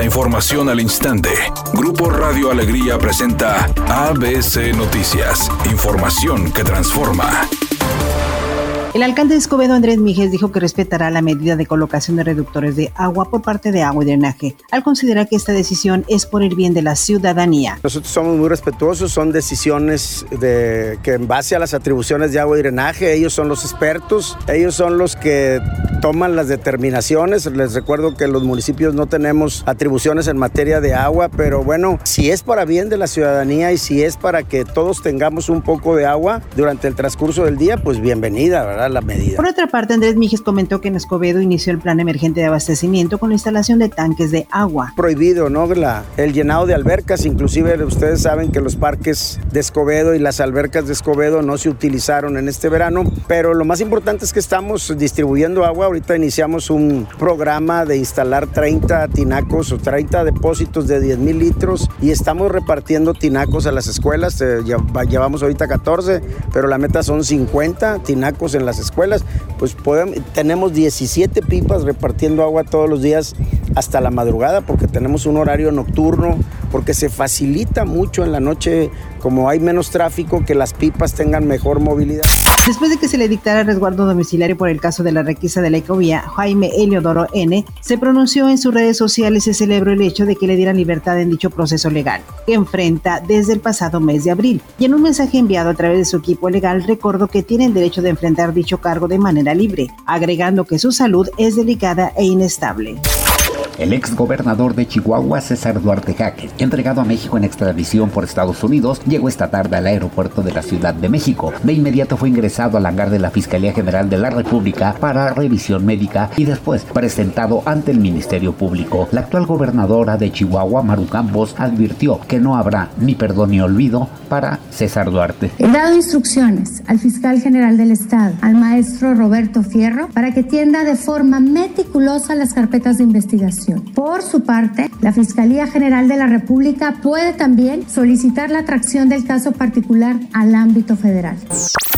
La información al instante. Grupo Radio Alegría presenta ABC Noticias. Información que transforma. El alcalde de Escobedo, Andrés Mijes, dijo que respetará la medida de colocación de reductores de agua por parte de agua y drenaje, al considerar que esta decisión es por el bien de la ciudadanía. Nosotros somos muy respetuosos, son decisiones de, que en base a las atribuciones de agua y drenaje, ellos son los expertos, ellos son los que toman las determinaciones. Les recuerdo que los municipios no tenemos atribuciones en materia de agua, pero bueno, si es para bien de la ciudadanía y si es para que todos tengamos un poco de agua durante el transcurso del día, pues bienvenida, ¿verdad? la medida. Por otra parte, Andrés Mijes comentó que en Escobedo inició el plan emergente de abastecimiento con la instalación de tanques de agua. Prohibido, ¿no? La, el llenado de albercas, inclusive ustedes saben que los parques de Escobedo y las albercas de Escobedo no se utilizaron en este verano, pero lo más importante es que estamos distribuyendo agua. Ahorita iniciamos un programa de instalar 30 tinacos o 30 depósitos de 10 mil litros y estamos repartiendo tinacos a las escuelas. Eh, llevamos ahorita 14, pero la meta son 50 tinacos en las escuelas, pues tenemos 17 pipas repartiendo agua todos los días hasta la madrugada porque tenemos un horario nocturno, porque se facilita mucho en la noche, como hay menos tráfico, que las pipas tengan mejor movilidad. Después de que se le dictara resguardo domiciliario por el caso de la requisa de la ecovía, Jaime Eliodoro N. se pronunció en sus redes sociales y celebró el hecho de que le dieran libertad en dicho proceso legal, que enfrenta desde el pasado mes de abril. Y en un mensaje enviado a través de su equipo legal, recordó que tiene el derecho de enfrentar dicho cargo de manera libre, agregando que su salud es delicada e inestable. El ex gobernador de Chihuahua, César Duarte Jaque, entregado a México en extradición por Estados Unidos, llegó esta tarde al aeropuerto de la Ciudad de México. De inmediato fue ingresado al hangar de la Fiscalía General de la República para revisión médica y después presentado ante el Ministerio Público. La actual gobernadora de Chihuahua, Maru Campos, advirtió que no habrá ni perdón ni olvido para César Duarte. He dado instrucciones al fiscal general del Estado, al maestro Roberto Fierro, para que tienda de forma meticulosa las carpetas de investigación por su parte, la Fiscalía General de la República puede también solicitar la atracción del caso particular al ámbito federal.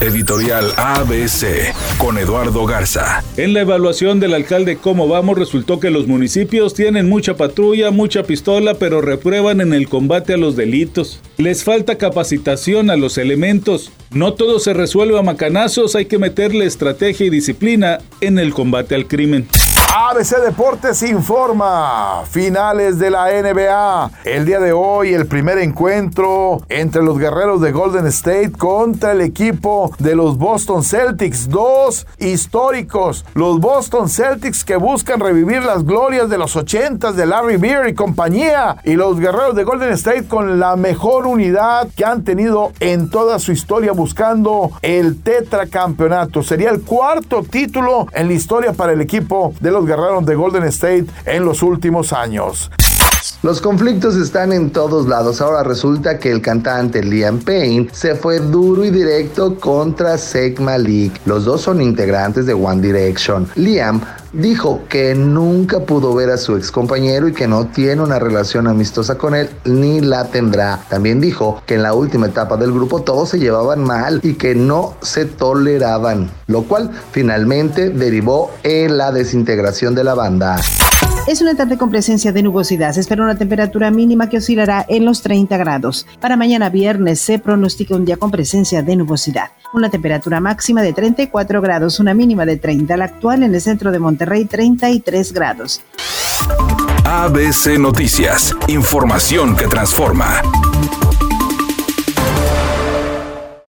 Editorial ABC con Eduardo Garza. En la evaluación del alcalde Cómo Vamos resultó que los municipios tienen mucha patrulla, mucha pistola, pero reprueban en el combate a los delitos. Les falta capacitación a los elementos. No todo se resuelve a macanazos, hay que meterle estrategia y disciplina en el combate al crimen. ABC Deportes informa, finales de la NBA. El día de hoy el primer encuentro entre los guerreros de Golden State contra el equipo de los Boston Celtics, dos históricos. Los Boston Celtics que buscan revivir las glorias de los 80 de Larry Beer y compañía. Y los guerreros de Golden State con la mejor unidad que han tenido en toda su historia buscando el tetracampeonato. Sería el cuarto título en la historia para el equipo de los guerreros de Golden State en los últimos años. Los conflictos están en todos lados. Ahora resulta que el cantante Liam Payne se fue duro y directo contra Zack Malik. Los dos son integrantes de One Direction. Liam dijo que nunca pudo ver a su ex compañero y que no tiene una relación amistosa con él ni la tendrá. También dijo que en la última etapa del grupo todos se llevaban mal y que no se toleraban, lo cual finalmente derivó en la desintegración de la banda. Es una tarde con presencia de nubosidad. Se espera una temperatura mínima que oscilará en los 30 grados. Para mañana viernes se pronostica un día con presencia de nubosidad. Una temperatura máxima de 34 grados, una mínima de 30. La actual en el centro de Monterrey, 33 grados. ABC Noticias. Información que transforma.